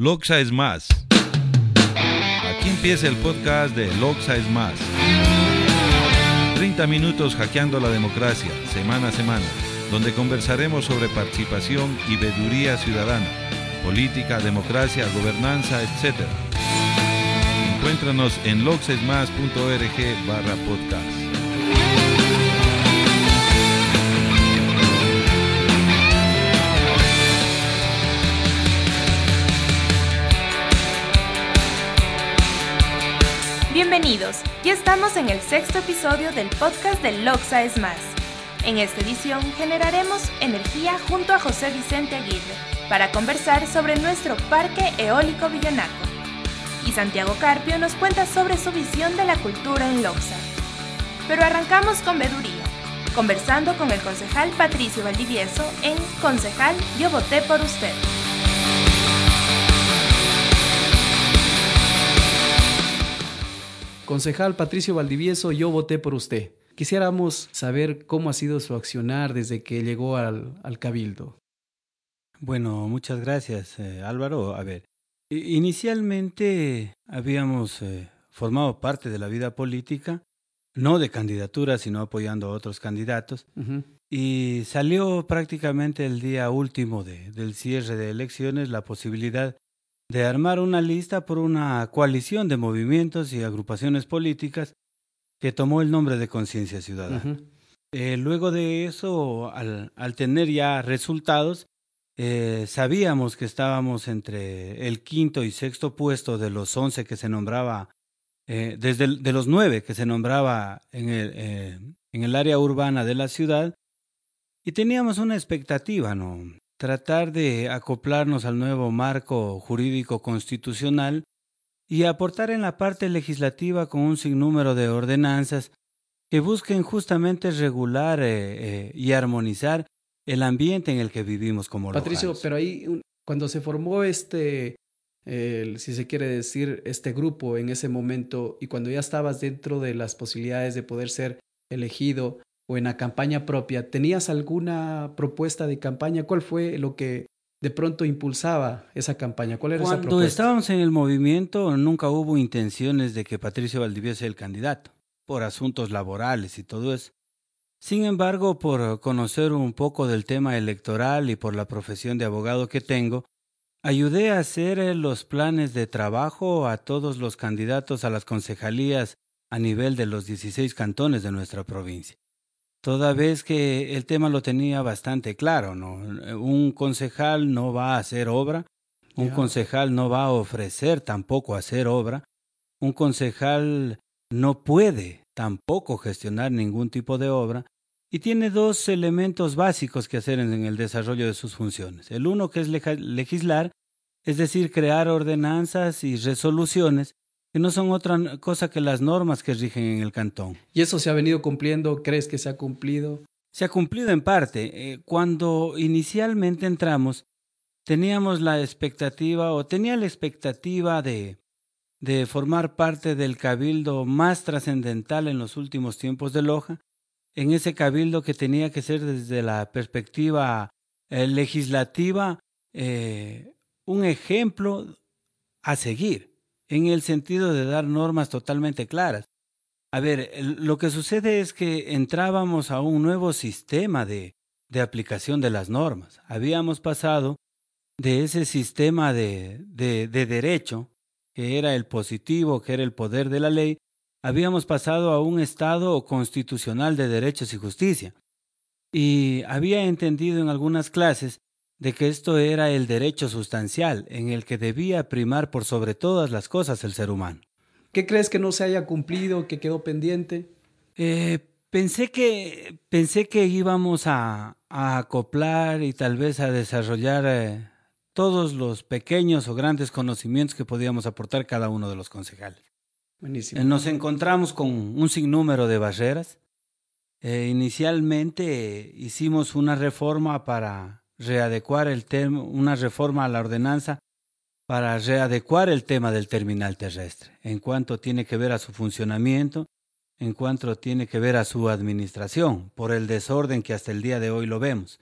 Loxa es más. Aquí empieza el podcast de Loxa es más. 30 minutos hackeando la democracia, semana a semana, donde conversaremos sobre participación y veeduría ciudadana, política, democracia, gobernanza, etc. Encuéntranos en loxesmas.org barra podcast. Bienvenidos, ya estamos en el sexto episodio del podcast de Loxa es Más. En esta edición generaremos energía junto a José Vicente Aguirre para conversar sobre nuestro parque eólico Villonaco. Y Santiago Carpio nos cuenta sobre su visión de la cultura en Loxa. Pero arrancamos con veduría, conversando con el concejal Patricio Valdivieso en Concejal Yo voté por usted. Concejal Patricio Valdivieso, yo voté por usted. Quisiéramos saber cómo ha sido su accionar desde que llegó al, Cabildo. Bueno, muchas gracias, eh, Álvaro. A ver, inicialmente habíamos eh, formado parte de la vida política, no de candidatura, sino apoyando a otros candidatos. Y salió prácticamente el día último de, del cierre de elecciones la posibilidad de armar una lista por una coalición de movimientos y agrupaciones políticas que tomó el nombre de Conciencia Ciudadana. Eh, luego de eso, al, tener ya resultados, eh, sabíamos que estábamos entre el quinto y sexto puesto de los once que se nombraba, eh, desde de los nueve que se nombraba en el, en el área urbana de la ciudad, y teníamos una expectativa, ¿no? Tratar de acoplarnos al nuevo marco jurídico constitucional y aportar en la parte legislativa con un sinnúmero de ordenanzas que busquen justamente regular eh, eh, y armonizar el ambiente en el que vivimos como Patricio, pero ahí cuando se formó este, si se quiere decir, este grupo en ese momento y cuando ya estabas dentro de las posibilidades de poder ser elegido, o en la campaña propia, ¿tenías alguna propuesta de campaña? ¿Cuál fue lo que de pronto impulsaba esa campaña? ¿Cuál era Cuando esa propuesta? estábamos en el movimiento, nunca hubo intenciones de que Patricio Valdivia sea el candidato, por asuntos laborales y todo eso. Sin embargo, por conocer un poco del tema electoral y por la profesión de abogado que tengo, ayudé a hacer eh, los planes de trabajo a todos los candidatos a las concejalías a nivel de los 16 cantones de nuestra provincia toda vez que el tema lo tenía bastante claro, ¿no? Un concejal no va a hacer obra, un concejal no va a ofrecer tampoco hacer obra, un concejal no puede tampoco gestionar ningún tipo de obra y tiene dos elementos básicos que hacer en el desarrollo de sus funciones. El uno que es legislar, es decir, crear ordenanzas y resoluciones que no son otra cosa que las normas que rigen en el cantón. ¿Y eso se ha venido cumpliendo? ¿Crees que se ha cumplido? Se ha cumplido en parte. Eh, cuando inicialmente entramos, teníamos la expectativa o tenía la expectativa de, de formar parte del cabildo más trascendental en los últimos tiempos de Loja, en ese cabildo que tenía que ser desde la perspectiva eh, legislativa eh, un ejemplo a seguir en el sentido de dar normas totalmente claras. A ver, lo que sucede es que entrábamos a un nuevo sistema de, de aplicación de las normas. Habíamos pasado de ese sistema de, de, de derecho, que era el positivo, que era el poder de la ley, habíamos pasado a un Estado constitucional de derechos y justicia. Y había entendido en algunas clases de que esto era el derecho sustancial en el que debía primar por sobre todas las cosas el ser humano. ¿Qué crees que no se haya cumplido, que quedó pendiente? Eh, pensé, que, pensé que íbamos a, acoplar y tal vez a desarrollar eh, todos los pequeños o grandes conocimientos que podíamos aportar cada uno de los concejales. Buenísimo. Eh, nos encontramos con un sinnúmero de barreras. inicialmente hicimos una reforma para readecuar el tema, una reforma a la ordenanza para readecuar el tema del terminal terrestre, en cuanto tiene que ver a su funcionamiento, en cuanto tiene que ver a su administración, por el desorden que hasta el día de hoy lo vemos.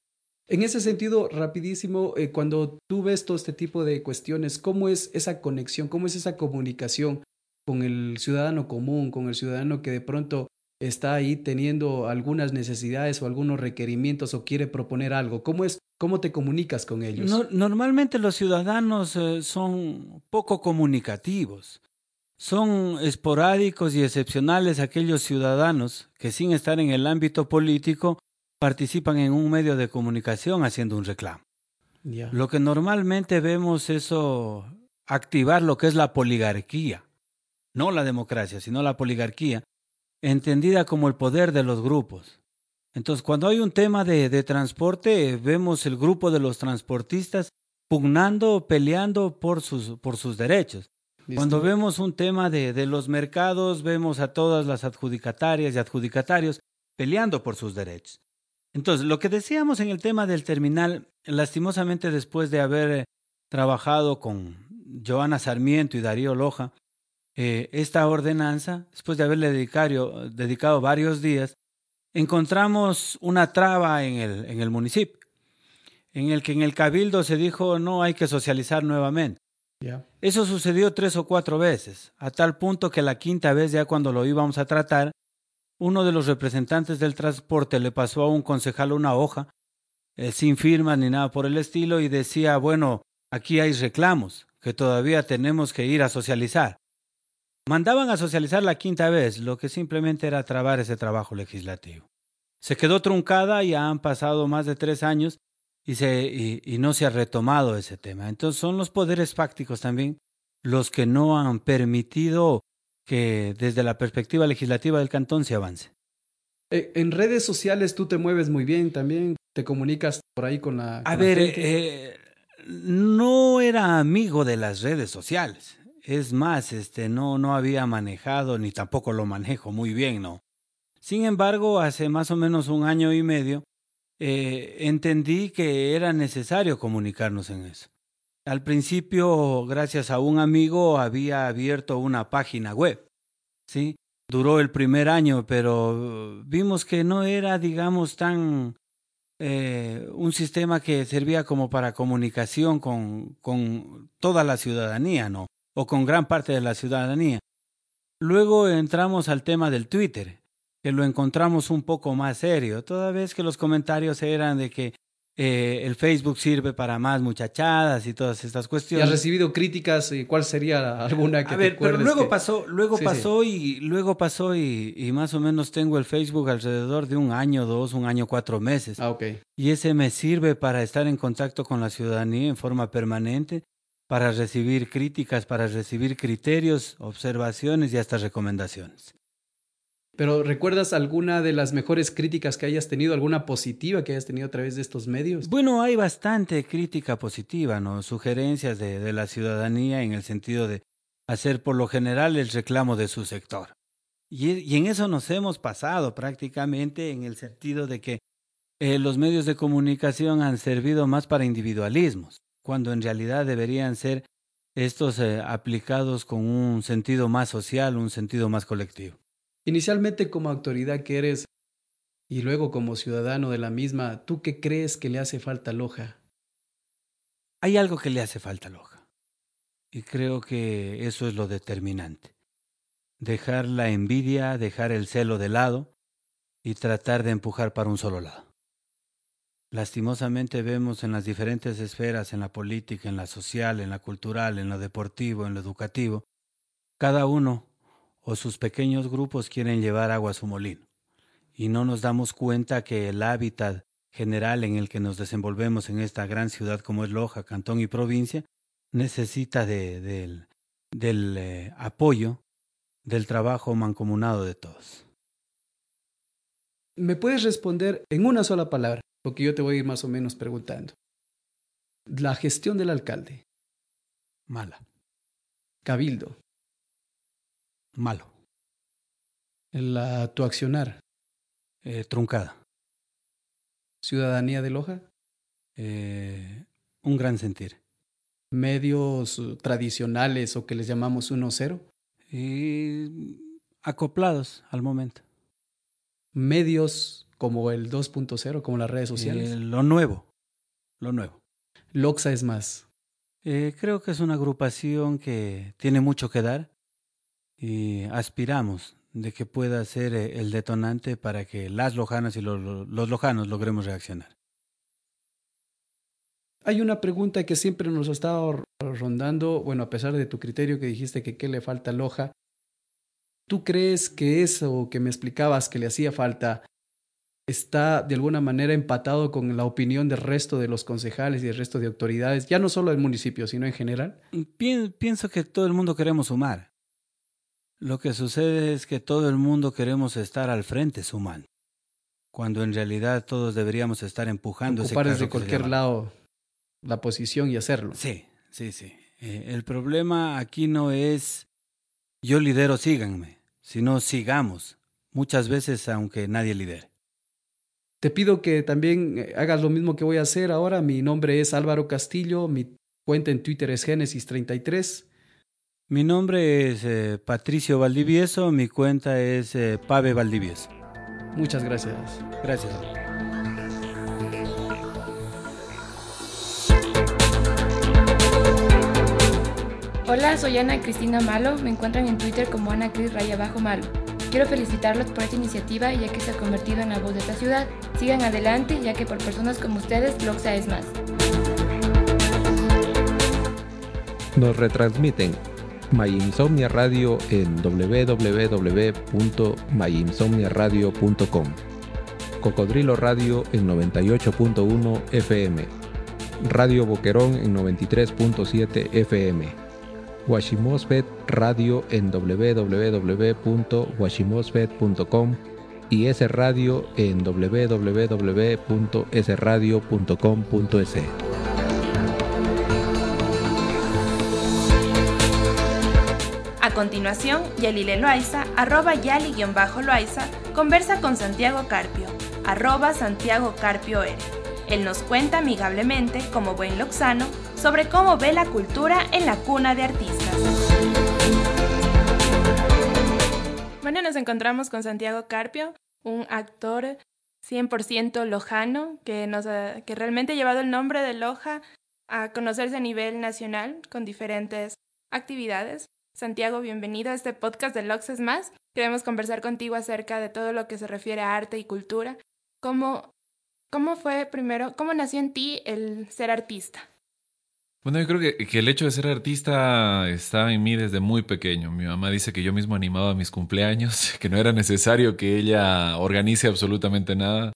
En ese sentido, rapidísimo, eh, cuando tú ves todo este tipo de cuestiones, ¿cómo es esa conexión, cómo es esa comunicación con el ciudadano común, con el ciudadano que de pronto está ahí teniendo algunas necesidades o algunos requerimientos o quiere proponer algo? ¿Cómo es cómo te comunicas con ellos? normalmente los ciudadanos eh, son poco comunicativos. Son esporádicos y excepcionales aquellos ciudadanos que sin estar en el ámbito político participan en un medio de comunicación haciendo un reclamo. Lo que normalmente vemos es activar lo que es la poligarquía, no la democracia, sino la poligarquía, entendida como el poder de los grupos. Entonces, cuando hay un tema de, transporte, vemos el grupo de los transportistas pugnando, peleando por sus, por sus derechos. Cuando vemos un tema de, de, los mercados, vemos a todas las adjudicatarias y adjudicatarios peleando por sus derechos. Entonces, lo que decíamos en el tema del terminal, lastimosamente después de haber trabajado con Joana Sarmiento y Darío Loja, eh, esta ordenanza, después de haberle dedicado, dedicado varios días, encontramos una traba en el, en el municipio, en el que en el cabildo se dijo no hay que socializar nuevamente. Eso sucedió tres o cuatro veces, a tal punto que la quinta vez ya cuando lo íbamos a tratar, uno de los representantes del transporte le pasó a un concejal una hoja, eh, sin firmas ni nada por el estilo, y decía, bueno, aquí hay reclamos, que todavía tenemos que ir a socializar. Mandaban a socializar la quinta vez, lo que simplemente era trabar ese trabajo legislativo. Se quedó truncada y han pasado más de tres años y, se, y, no se ha retomado ese tema. Entonces son los poderes fácticos también los que no han permitido que desde la perspectiva legislativa del cantón se avance. Eh, en redes sociales tú te mueves muy bien también, te comunicas por ahí con la... a ver, eh, no era amigo de las redes sociales. Es más, este, no, no había manejado ni tampoco lo manejo muy bien, ¿no? Sin embargo, hace más o menos un año y medio, eh, entendí que era necesario comunicarnos en eso. Al principio, gracias a un amigo, había abierto una página web. ¿sí? Duró el primer año, pero vimos que no era, digamos, tan eh, un sistema que servía como para comunicación con, con toda la ciudadanía, ¿no? O con gran parte de la ciudadanía. Luego entramos al tema del Twitter que lo encontramos un poco más serio, toda vez que los comentarios eran de que eh, el Facebook sirve para más muchachadas y todas estas cuestiones. ¿Y has recibido críticas? ¿Y cuál sería alguna que A ver, pero luego pasó, luego pasó y luego pasó y, y, más o menos tengo el Facebook alrededor de un año, dos, un año, cuatro meses. Ah, ok. Y ese me sirve para estar en contacto con la ciudadanía en forma permanente, para recibir críticas, para recibir criterios, observaciones y hasta recomendaciones. Pero ¿recuerdas alguna de las mejores críticas que hayas tenido, alguna positiva que hayas tenido a través de estos medios? Bueno, hay bastante crítica positiva, ¿no? Sugerencias de, de la ciudadanía en el sentido de hacer por lo general el reclamo de su sector. Y, y en eso nos hemos pasado prácticamente en el sentido de que eh, los medios de comunicación han servido más para individualismos, cuando en realidad deberían ser estos eh, aplicados con un sentido más social, un sentido más colectivo. Inicialmente como autoridad que eres y luego como ciudadano de la misma, ¿tú qué crees que le hace falta a Loja? Hay algo que le hace falta a Loja. Y creo que eso es lo determinante. Dejar la envidia, dejar el celo de lado y tratar de empujar para un solo lado. Lastimosamente vemos en las diferentes esferas, en la política, en la social, en la cultural, en lo deportivo, en lo educativo, cada uno o sus pequeños grupos quieren llevar agua a su molino. Y no nos damos cuenta que el hábitat general en el que nos desenvolvemos en esta gran ciudad como es Loja, Cantón y provincia, necesita de, del eh, apoyo del trabajo mancomunado de todos. ¿Me puedes responder en una sola palabra? Porque yo te voy a ir más o menos preguntando. La gestión del alcalde. Mala. Cabildo malo. La, tu accionar. Eh, truncada. Ciudadanía de Loja. Eh, un gran sentir. Medios tradicionales o que les llamamos 1-0. Y acoplados al momento. Medios como el 2.0, como las redes sociales. Eh, lo nuevo. lo nuevo. Loxa es más. Eh, creo que es una agrupación que tiene mucho que dar y aspiramos de que pueda ser eh, el detonante para que las lojanas y los, los lojanos logremos reaccionar. Hay una pregunta que siempre nos ha estado rondando, bueno, a pesar de tu criterio que dijiste que qué le falta a Loja, ¿tú crees que eso que me explicabas que le hacía falta está de alguna manera empatado con la opinión del resto de los concejales y del resto de autoridades, ya no solo del municipio, sino en general? Pienso que todo el mundo queremos sumar. Lo que sucede es que todo el mundo queremos estar al frente sumando, cuando en realidad todos deberíamos estar empujando Ocupar ese desde cualquier lado la posición y hacerlo. Sí, sí, sí. Eh, el problema aquí no es yo lidero, síganme, sino sigamos, muchas veces aunque nadie lidere. Te pido que también eh, hagas lo mismo que voy a hacer ahora. Mi nombre es Álvaro Castillo, mi cuenta en Twitter es Génesis33. Mi nombre es eh, Patricio Valdivieso, mi cuenta es eh, Pave Valdivieso. Muchas gracias. Gracias. Hola, soy Ana Cristina Malo. Me encuentran en Twitter como Ana Cris Raya Bajo Malo. Quiero felicitarlos por esta iniciativa ya que se ha convertido en la voz de esta ciudad. Sigan adelante ya que por personas como ustedes, Loxa es más. Nos retransmiten My Insomnia Radio en www.myinsomniaradio.com. Cocodrilo Radio en 98.1 FM. Radio Boquerón en 93.7 FM. Washimosfet Radio en www.washimosfet.com y S Radio en www.sradio.com.es. A continuación, Yalile Loaiza, arroba Yali-Loaiza, conversa con Santiago Carpio, arroba Santiago Carpio R. Él nos cuenta amigablemente, como buen loxano, sobre cómo ve la cultura en la cuna de artistas. Bueno, nos encontramos con Santiago Carpio, un actor 100% lojano que, nos que realmente ha llevado el nombre de Loja a conocerse a nivel nacional con diferentes actividades. Santiago, bienvenido a este podcast de Loxes Más. Queremos conversar contigo acerca de todo lo que se refiere a arte y cultura. ¿Cómo, cómo fue primero, cómo nació en ti el ser artista? Bueno, yo creo que, el hecho de ser artista está en mí desde muy pequeño. Mi mamá dice que yo mismo animaba mis cumpleaños, que no era necesario que ella organice absolutamente nada,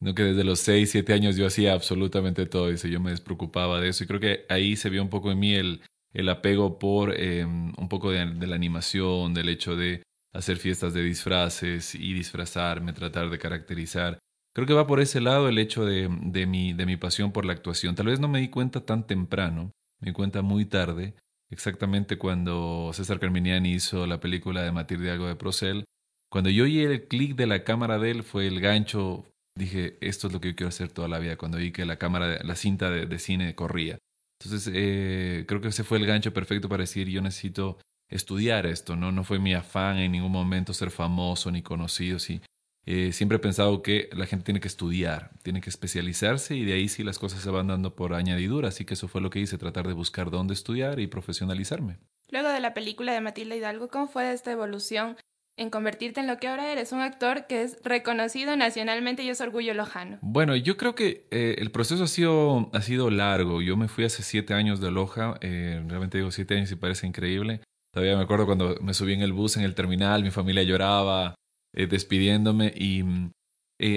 no que desde los 6, 7 años yo hacía absolutamente todo, dice, yo me despreocupaba de eso. Y creo que ahí se vio un poco en mí el, el apego por eh, un poco de, la animación, del hecho de hacer fiestas de disfraces y disfrazarme, tratar de caracterizar. Creo que va por ese lado el hecho de, mi pasión por la actuación. Tal vez no me di cuenta tan temprano, me di cuenta muy tarde, exactamente cuando César Carminiani hizo la película de Matilde Algo de Procel. Cuando yo oí el clic de la cámara de él, fue el gancho, dije, esto es lo que yo quiero hacer toda la vida, cuando vi que la cámara, la cinta de cine corría. Entonces, eh, creo que ese fue el gancho perfecto para decir, yo necesito estudiar esto, ¿no? No fue mi afán en ningún momento ser famoso ni conocido, sí. Eh, siempre he pensado que la gente tiene que estudiar, tiene que especializarse y de ahí sí las cosas se van dando por añadidura. Así que eso fue lo que hice, tratar de buscar dónde estudiar y profesionalizarme. Luego de la película de Matilda Hidalgo, ¿cómo fue esta evolución en convertirte en lo que ahora eres, un actor que es reconocido nacionalmente y es orgullo lojano? Bueno, yo creo que eh, el proceso ha sido, ha sido largo. Yo me fui hace siete años de Loja, eh, realmente digo siete años y parece increíble. Todavía me acuerdo cuando me subí en el bus en el terminal, mi familia lloraba eh, despidiéndome y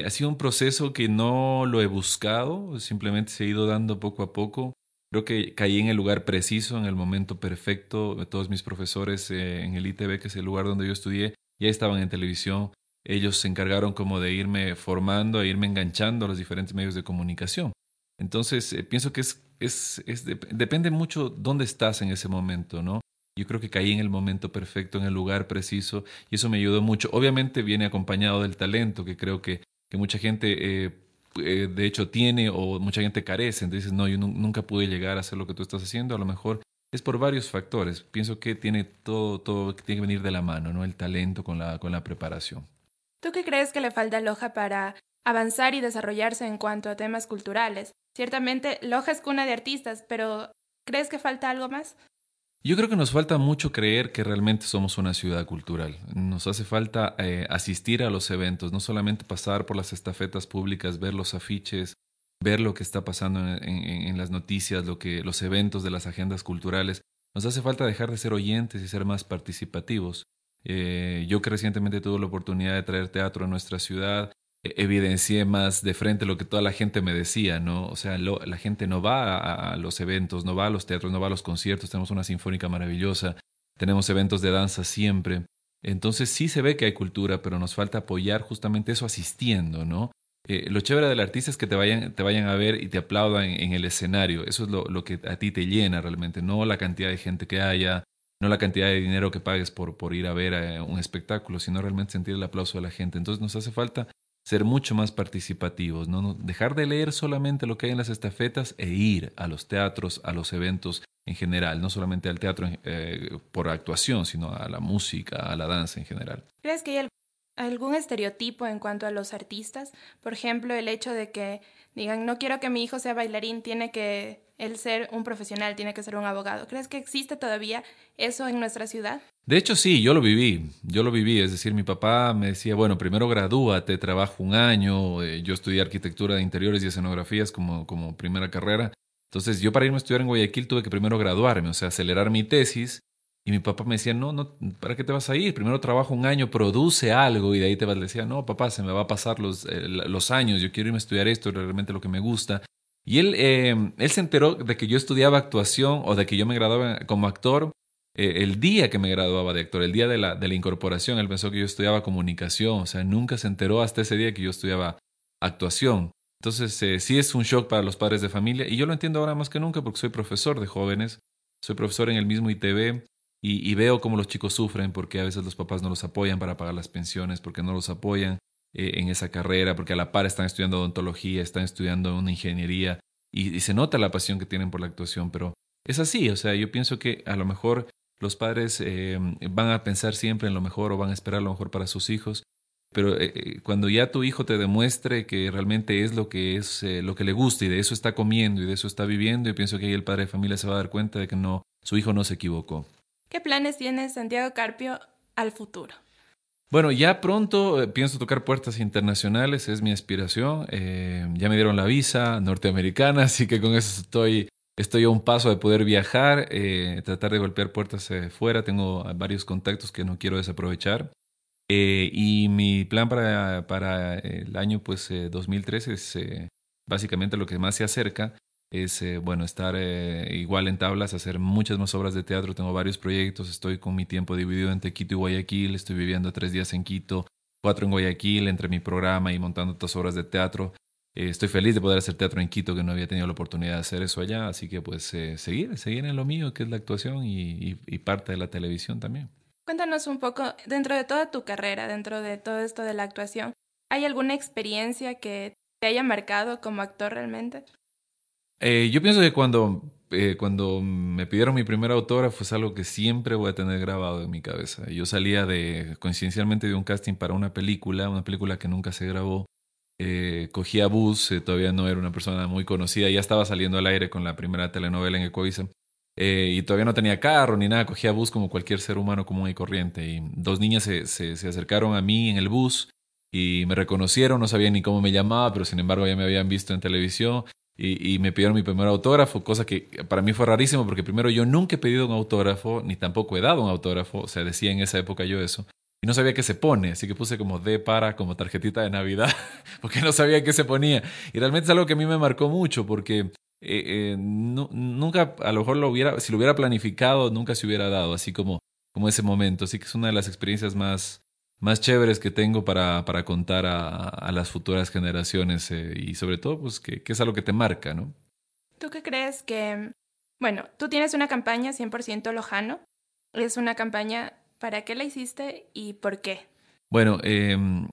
ha sido un proceso que no lo he buscado, simplemente se ha ido dando poco a poco. Creo que caí en el lugar preciso, en el momento perfecto. Todos mis profesores en el ITB, que es el lugar donde yo estudié, ya estaban en televisión, ellos se encargaron como de irme formando, e irme enganchando a los diferentes medios de comunicación. Entonces, eh, pienso que es, es, es depende mucho dónde estás en ese momento, ¿no? Yo creo que caí en el momento perfecto, en el lugar preciso, y eso me ayudó mucho. Obviamente viene acompañado del talento, que creo que, que mucha gente, eh, eh, de hecho, tiene o mucha gente carece. Entonces, no, yo nunca pude llegar a hacer lo que tú estás haciendo. A lo mejor es por varios factores. Pienso que tiene todo, todo tiene que venir de la mano, ¿no? El talento con la, con la preparación. ¿Tú qué crees que le falta a Loja para avanzar y desarrollarse en cuanto a temas culturales? Ciertamente, Loja es cuna de artistas, pero ¿crees que falta algo más? Yo creo que nos falta mucho creer que realmente somos una ciudad cultural. Nos hace falta eh, asistir a los eventos, no solamente pasar por las estafetas públicas, ver los afiches, ver lo que está pasando en, las noticias, lo que, los eventos de las agendas culturales. Nos hace falta dejar de ser oyentes y ser más participativos. Eh, yo que recientemente tuve la oportunidad de traer teatro a nuestra ciudad, evidencié más de frente lo que toda la gente me decía, ¿no? O sea, la gente no va a, los eventos, no va a los teatros, no va a los conciertos, tenemos una sinfónica maravillosa, tenemos eventos de danza siempre. Entonces sí se ve que hay cultura, pero nos falta apoyar justamente eso asistiendo, ¿no? Eh, lo chévere del artista es que te vayan, te vayan a ver y te aplaudan en, el escenario. Eso es lo, lo, que a ti te llena realmente, no la cantidad de gente que haya, no la cantidad de dinero que pagues por, por ir a ver eh, un espectáculo, sino realmente sentir el aplauso de la gente. Entonces nos hace falta ser mucho más participativos, ¿no? dejar de leer solamente lo que hay en las estafetas e ir a los teatros, a los eventos en general, no solamente al teatro eh, por actuación, sino a la música, a la danza en general. ¿Crees que hay algún estereotipo en cuanto a los artistas? Por ejemplo, el hecho de que digan, no quiero que mi hijo sea bailarín, tiene que él ser un profesional, tiene que ser un abogado. ¿Crees que existe todavía eso en nuestra ciudad? De hecho, sí, yo lo viví, yo lo viví, es decir, mi papá me decía, bueno, primero gradúate, trabajo un año, eh, yo estudié arquitectura de interiores y escenografías como, como primera carrera, entonces yo para irme a estudiar en Guayaquil tuve que primero graduarme, o sea, acelerar mi tesis, y mi papá me decía, no, no, ¿para qué te vas a ir? Primero trabajo un año, produce algo y de ahí te vas. Le decía, no, papá, se me va a pasar los, eh, los años, yo quiero irme a estudiar esto, realmente lo que me gusta. Y él, eh, él se enteró de que yo estudiaba actuación o de que yo me graduaba como actor eh, el día que me graduaba de actor, el día de la, de la incorporación, él pensó que yo estudiaba comunicación, o sea, nunca se enteró hasta ese día que yo estudiaba actuación. Entonces, eh, sí es un shock para los padres de familia y yo lo entiendo ahora más que nunca porque soy profesor de jóvenes, soy profesor en el mismo ITV y, veo cómo los chicos sufren porque a veces los papás no los apoyan para pagar las pensiones, porque no los apoyan eh, en esa carrera, porque a la par están estudiando odontología, están estudiando una ingeniería y se nota la pasión que tienen por la actuación, pero es así, o sea, yo pienso que a lo mejor los padres eh, van a pensar siempre en lo mejor o van a esperar lo mejor para sus hijos, pero eh, eh, cuando ya tu hijo te demuestre que realmente es lo que es lo que le gusta y de eso está comiendo y de eso está viviendo, yo pienso que ahí el padre de familia se va a dar cuenta de que no, su hijo no se equivocó. ¿Qué planes tiene Santiago Carpio al futuro? Bueno, ya pronto pienso tocar puertas internacionales, es mi aspiración. ya me dieron la visa norteamericana, así que con eso estoy Estoy a un paso de poder viajar, eh, tratar de golpear puertas eh, fuera. Tengo varios contactos que no quiero desaprovechar. Eh, y mi plan para, para el año pues, 2013 es básicamente lo que más se acerca. Es bueno, estar igual en tablas, hacer muchas más obras de teatro. Tengo varios proyectos. Estoy con mi tiempo dividido entre Quito y Guayaquil. Estoy viviendo tres días en Quito, cuatro en Guayaquil, entre mi programa y montando otras obras de teatro. Eh, estoy feliz de poder hacer teatro en Quito, que no había tenido la oportunidad de hacer eso allá, así que pues eh, seguir, seguir en lo mío, que es la actuación y, parte de la televisión también. Cuéntanos un poco, dentro de toda tu carrera, dentro de todo esto de la actuación, ¿hay alguna experiencia que te haya marcado como actor realmente? Eh, yo pienso que cuando, cuando me pidieron mi primer autógrafo es algo que siempre voy a tener grabado en mi cabeza. Yo salía de, coincidencialmente de un casting para una película, una película que nunca se grabó, eh, cogía bus, eh, todavía no era una persona muy conocida, ya estaba saliendo al aire con la primera telenovela en Ecoavisa. Eh, y todavía no tenía carro ni nada, cogía bus como cualquier ser humano común y corriente. Y dos niñas se, se, acercaron a mí en el bus y me reconocieron, no sabían ni cómo me llamaba, pero sin embargo ya me habían visto en televisión y, y, me pidieron mi primer autógrafo, cosa que para mí fue rarísimo porque primero yo nunca he pedido un autógrafo, ni tampoco he dado un autógrafo, o sea, decía en esa época yo eso no sabía qué se pone, así que puse como D para como tarjetita de Navidad, porque no sabía qué se ponía. Y realmente es algo que a mí me marcó mucho, porque eh, eh, nunca, a lo mejor lo hubiera, si lo hubiera planificado, nunca se hubiera dado, así como, como ese momento. Así que es una de las experiencias más, más chéveres que tengo para, para contar a, las futuras generaciones eh, y sobre todo, pues, que, que es algo que te marca, ¿no? ¿Tú qué crees que, bueno, tú tienes una campaña 100% lojano? Es una campaña ¿Para qué la hiciste y por qué? Bueno, em,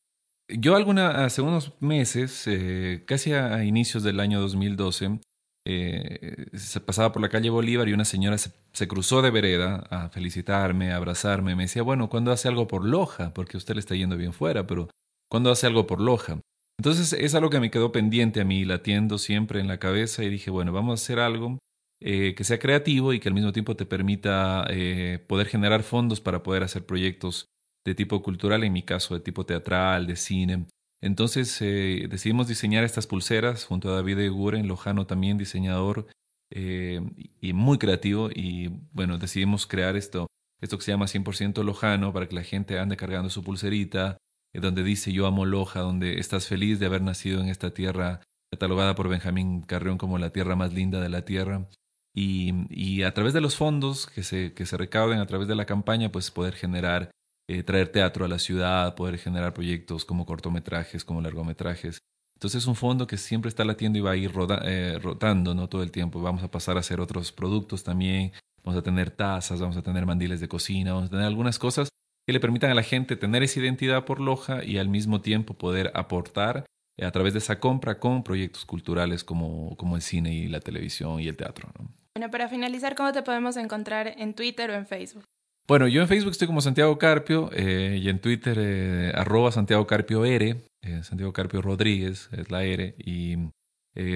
yo alguna, hace unos meses, eh, casi a, inicios del año 2012, eh, se pasaba por la calle Bolívar y una señora se, cruzó de vereda a felicitarme, a abrazarme. Me decía, bueno, ¿cuándo hace algo por Loja? Porque usted le está yendo bien fuera, pero ¿cuándo hace algo por Loja? Entonces es algo que me quedó pendiente a mí, latiendo siempre en la cabeza y dije, bueno, vamos a hacer algo eh, que sea creativo y que al mismo tiempo te permita eh, poder generar fondos para poder hacer proyectos de tipo cultural, en mi caso de tipo teatral, de cine. Entonces eh, decidimos diseñar estas pulseras junto a David Eguren, lojano también, diseñador y muy creativo. Y bueno, decidimos crear esto, esto que se llama 100% lojano para que la gente ande cargando su pulserita, donde dice yo amo Loja, donde estás feliz de haber nacido en esta tierra catalogada por Benjamín Carrión como la tierra más linda de la tierra. Y, a través de los fondos que se, que se recauden a través de la campaña, pues poder generar, eh, traer teatro a la ciudad, poder generar proyectos como cortometrajes, como largometrajes. Entonces es un fondo que siempre está latiendo y va a ir eh, rotando ¿no? todo el tiempo. Vamos a pasar a hacer otros productos también. Vamos a tener tazas, vamos a tener mandiles de cocina, vamos a tener algunas cosas que le permitan a la gente tener esa identidad por Loja y al mismo tiempo poder aportar a través de esa compra con proyectos culturales como, como el cine y la televisión y el teatro. Bueno, para finalizar, ¿cómo te podemos encontrar en Twitter o en Facebook? Bueno, yo en Facebook estoy como Santiago Carpio eh, y en Twitter eh, arroba Santiago Carpio R, eh, Santiago Carpio Rodríguez es la R y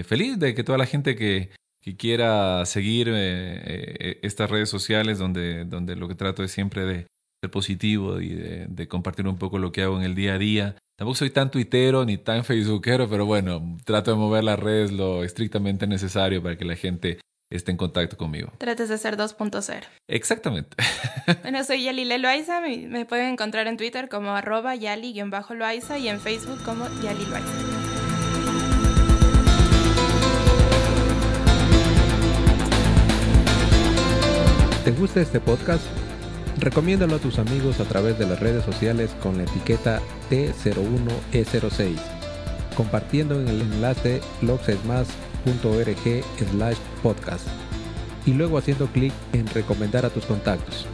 feliz de que toda la gente que, que quiera seguir estas redes sociales donde, donde lo que trato es siempre de ser positivo y de, compartir un poco lo que hago en el día a día. Tampoco soy tan tuitero ni tan facebookero, pero bueno, trato de mover las redes lo estrictamente necesario para que la gente esté en contacto conmigo. Trates de ser 2.0. Exactamente. Bueno, soy Yali Loaiza. Me pueden encontrar en Twitter como arroba yali-loaiza y en Facebook como Yali Loaiza. ¿Te gusta este podcast? Recomiéndalo a tus amigos a través de las redes sociales con la etiqueta T01E06, compartiendo en el enlace logsesmas.org slash podcast y luego haciendo clic en recomendar a tus contactos.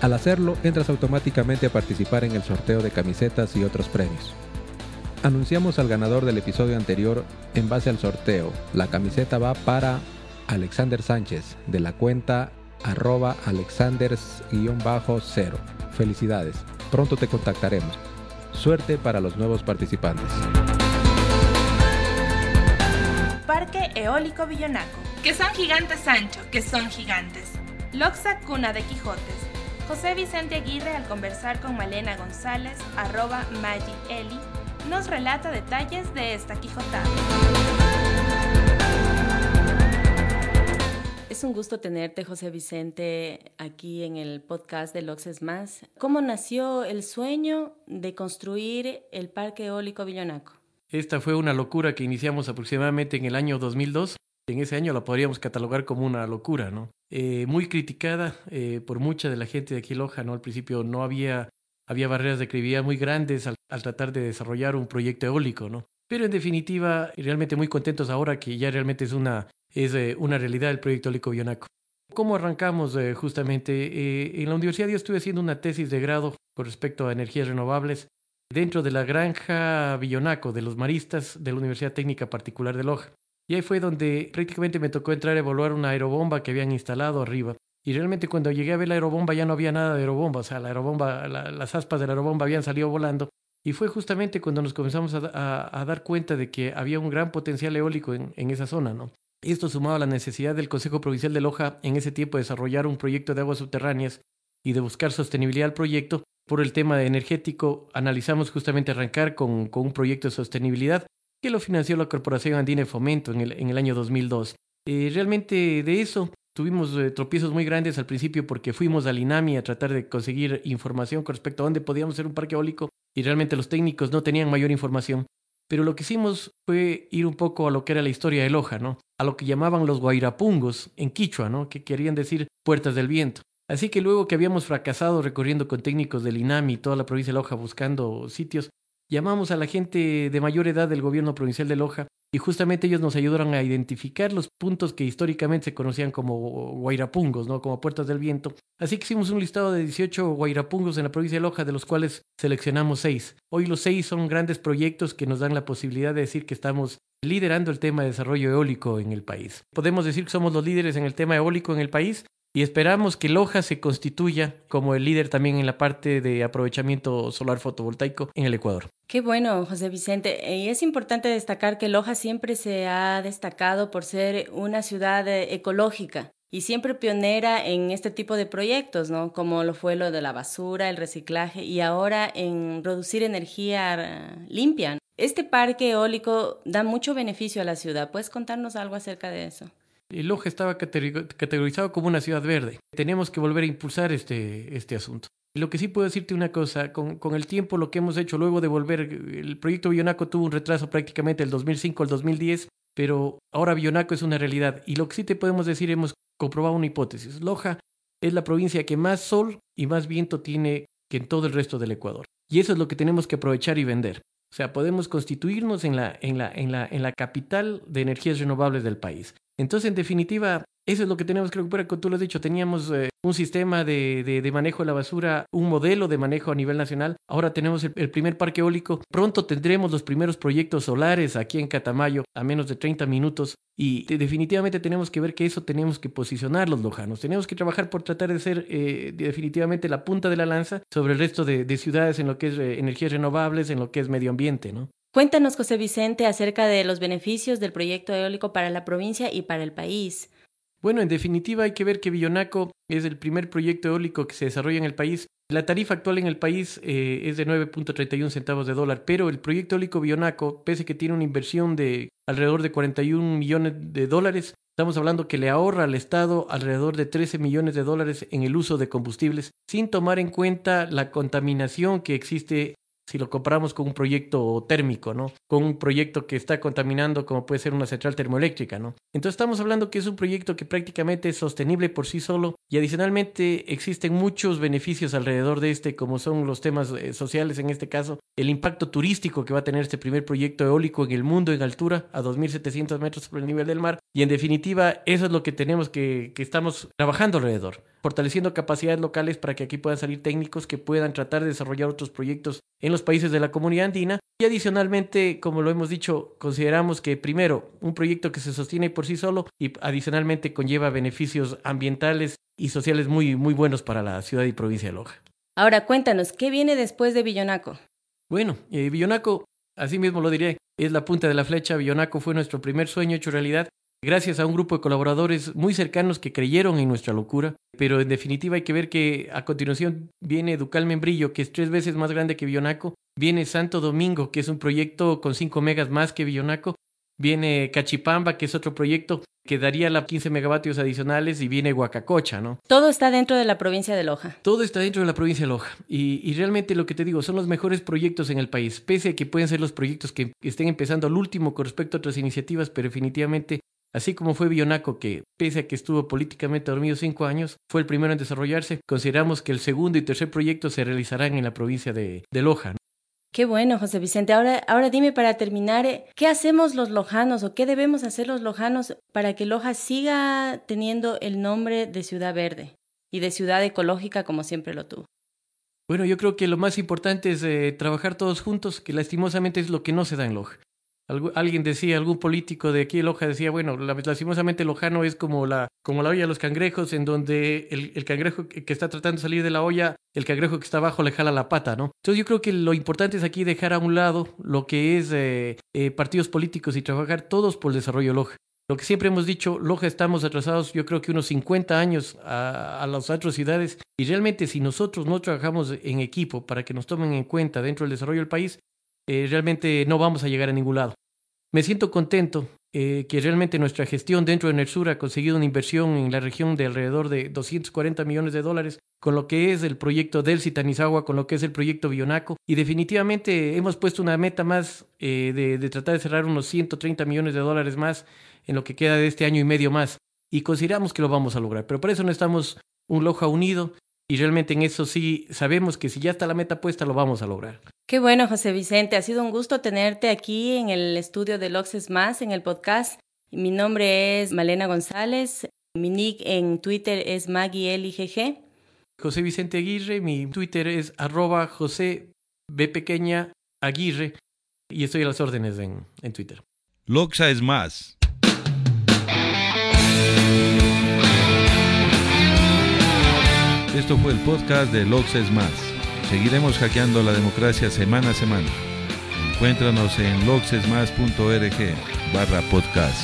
Al hacerlo, entras automáticamente a participar en el sorteo de camisetas y otros premios. Anunciamos al ganador del episodio anterior en base al sorteo. La camiseta va para Alexander Sánchez de la cuenta arroba alexanders-0. Felicidades, pronto te contactaremos. Suerte para los nuevos participantes. Parque Eólico Villonaco. Que son gigantes Sancho, que son gigantes. Loxa Cuna de Quijotes. José Vicente Aguirre al conversar con Malena González, arroba Eli, nos relata detalles de esta Quijotada. Es un gusto tenerte, José Vicente, aquí en el podcast de Loxes Más. ¿Cómo nació el sueño de construir el Parque Eólico Villonaco? Esta fue una locura que iniciamos aproximadamente en el año 2002. En ese año la podríamos catalogar como una locura, ¿no? Eh, muy criticada eh, por mucha de la gente de aquí Loja, ¿no? Al principio no había, había barreras de credibilidad muy grandes al, al tratar de desarrollar un proyecto eólico, ¿no? Pero en definitiva, realmente muy contentos ahora que ya realmente es una es eh, una realidad el proyecto Eólico Villonaco. ¿Cómo arrancamos eh, justamente? Eh, en la universidad yo estuve haciendo una tesis de grado con respecto a energías renovables dentro de la granja Villonaco de los maristas de la Universidad Técnica Particular de Loja. Y ahí fue donde prácticamente me tocó entrar a evaluar una aerobomba que habían instalado arriba. Y realmente cuando llegué a ver la aerobomba ya no había nada de aerobomba, o sea, la aerobomba, las aspas de la aerobomba habían salido volando. Y fue justamente cuando nos comenzamos a, dar cuenta de que había un gran potencial eólico en, en esa zona, ¿no? Esto sumado a la necesidad del Consejo Provincial de Loja en ese tiempo de desarrollar un proyecto de aguas subterráneas y de buscar sostenibilidad al proyecto, por el tema energético analizamos justamente arrancar con, un proyecto de sostenibilidad que lo financió la Corporación Andina de Fomento en el, en el año 2002. Eh, realmente de eso tuvimos eh, tropiezos muy grandes al principio porque fuimos al INAMI a tratar de conseguir información con respecto a dónde podíamos hacer un parque eólico y realmente los técnicos no tenían mayor información. Pero lo que hicimos fue ir un poco a lo que era la historia de Loja, ¿no? A lo que llamaban los guairapungos en Quichua, ¿no? Que querían decir puertas del viento. Así que luego que habíamos fracasado recorriendo con técnicos del INAMI toda la provincia de Loja buscando sitios, llamamos a la gente de mayor edad del gobierno provincial de Loja y justamente ellos nos ayudaron a identificar los puntos que históricamente se conocían como guairapungos, ¿no? como puertas del viento. Así que hicimos un listado de 18 guairapungos en la provincia de Loja, de los cuales seleccionamos 6. Hoy los 6 son grandes proyectos que nos dan la posibilidad de decir que estamos liderando el tema de desarrollo eólico en el país. Podemos decir que somos los líderes en el tema eólico en el país y esperamos que Loja se constituya como el líder también en la parte de aprovechamiento solar fotovoltaico en el Ecuador. Qué bueno, José Vicente. Y es importante destacar que Loja siempre se ha destacado por ser una ciudad eh, ecológica y siempre pionera en este tipo de proyectos, ¿no? Como lo fue lo de la basura, el reciclaje y ahora en producir energía eh, limpia. Este parque eólico da mucho beneficio a la ciudad. ¿Puedes contarnos algo acerca de eso? Loja estaba categorizado como una ciudad verde. Tenemos que volver a impulsar este, este asunto. Lo que sí puedo decirte una cosa, con, con, el tiempo lo que hemos hecho luego de volver, el proyecto Bionaco tuvo un retraso prácticamente del 2005 al 2010, pero ahora Bionaco es una realidad. Y lo que sí te podemos decir, hemos comprobado una hipótesis. Loja es la provincia que más sol y más viento tiene que en todo el resto del Ecuador. Y eso es lo que tenemos que aprovechar y vender. O sea, podemos constituirnos en la, en la, en la, en la capital de energías renovables del país. Entonces, en definitiva, eso es lo que tenemos que recuperar, como tú lo has dicho, teníamos eh, un sistema de, de, manejo de la basura, un modelo de manejo a nivel nacional, ahora tenemos el, primer parque eólico, pronto tendremos los primeros proyectos solares aquí en Catamayo a menos de 30 minutos y definitivamente tenemos que ver que eso tenemos que posicionar los lojanos, tenemos que trabajar por tratar de ser eh, definitivamente la punta de la lanza sobre el resto de, de ciudades en lo que es eh, energías renovables, en lo que es medio ambiente, ¿no? Cuéntanos, José Vicente, acerca de los beneficios del proyecto eólico para la provincia y para el país. Bueno, en definitiva hay que ver que Villonaco es el primer proyecto eólico que se desarrolla en el país. La tarifa actual en el país eh, es de 9.31 centavos de dólar, pero el proyecto eólico Villonaco, pese a que tiene una inversión de alrededor de 41 millones de dólares, estamos hablando que le ahorra al Estado alrededor de 13 millones de dólares en el uso de combustibles, sin tomar en cuenta la contaminación que existe si lo comparamos con un proyecto térmico, ¿no? Con un proyecto que está contaminando como puede ser una central termoeléctrica, ¿no? Entonces estamos hablando que es un proyecto que prácticamente es sostenible por sí solo y adicionalmente existen muchos beneficios alrededor de este, como son los temas eh, sociales en este caso, el impacto turístico que va a tener este primer proyecto eólico en el mundo en altura a 2.700 metros sobre el nivel del mar y en definitiva eso es lo que tenemos que, que estamos trabajando alrededor fortaleciendo capacidades locales para que aquí puedan salir técnicos que puedan tratar de desarrollar otros proyectos en los países de la comunidad andina. Y adicionalmente, como lo hemos dicho, consideramos que primero, un proyecto que se sostiene por sí solo y adicionalmente conlleva beneficios ambientales y sociales muy, muy buenos para la ciudad y provincia de Loja. Ahora cuéntanos, ¿qué viene después de Villonaco? Bueno, eh, Villonaco, así mismo lo diré, es la punta de la flecha. Villonaco fue nuestro primer sueño hecho realidad gracias a un grupo de colaboradores muy cercanos que creyeron en nuestra locura. Pero en definitiva hay que ver que a continuación viene Ducal Membrillo, que es tres veces más grande que Villonaco. Viene Santo Domingo, que es un proyecto con 5 megas más que Villonaco. Viene Cachipamba, que es otro proyecto que daría la 15 megavatios adicionales y viene Huacacocha, ¿no? Todo está dentro de la provincia de Loja. Todo está dentro de la provincia de Loja. Y, y, realmente lo que te digo, son los mejores proyectos en el país, pese a que pueden ser los proyectos que estén empezando al último con respecto a otras iniciativas, pero definitivamente Así como fue Bionaco, que pese a que estuvo políticamente dormido cinco años, fue el primero en desarrollarse, consideramos que el segundo y tercer proyecto se realizarán en la provincia de, Loja. Qué bueno, José Vicente. Ahora, ahora dime para terminar, ¿qué hacemos los lojanos o qué debemos hacer los lojanos para que Loja siga teniendo el nombre de ciudad verde y de ciudad ecológica como siempre lo tuvo? Bueno, yo creo que lo más importante es eh, trabajar todos juntos, que lastimosamente es lo que no se da en Loja alguien decía, algún político de aquí Loja decía, bueno, lastimosamente Lojano es como la, como la olla de los cangrejos, en donde el, cangrejo que está tratando de salir de la olla, el cangrejo que está abajo le jala la pata, ¿no? Entonces yo creo que lo importante es aquí dejar a un lado lo que es eh, eh, partidos políticos y trabajar todos por el desarrollo de Loja. Lo que siempre hemos dicho, Loja estamos atrasados yo creo que unos 50 años a las otras ciudades y realmente si nosotros no trabajamos en equipo para que nos tomen en cuenta dentro del desarrollo del país, eh, realmente no vamos a llegar a ningún lado. Me siento contento eh, que realmente nuestra gestión dentro de NERSUR ha conseguido una inversión en la región de alrededor de 240 millones de dólares con lo que es el proyecto del Citanizagua, con lo que es el proyecto Bionaco. Y definitivamente hemos puesto una meta más eh, de, tratar de cerrar unos 130 millones de dólares más en lo que queda de este año y medio más. Y consideramos que lo vamos a lograr. Pero por eso necesitamos un Loja unido y realmente en eso sí sabemos que si ya está la meta puesta, lo vamos a lograr. Qué bueno, José Vicente. Ha sido un gusto tenerte aquí en el estudio de Loxes Más, en el podcast. Mi nombre es Malena González. Mi nick en Twitter es MaggieLIGG. José Vicente Aguirre. Mi Twitter es arroba José B pequeña Aguirre. Y estoy a las órdenes en, en Twitter. Loxa es más. Esto fue el podcast de Loxes Más. Seguiremos hackeando la democracia semana a semana. Encuéntranos en loxesmas.org barra podcast.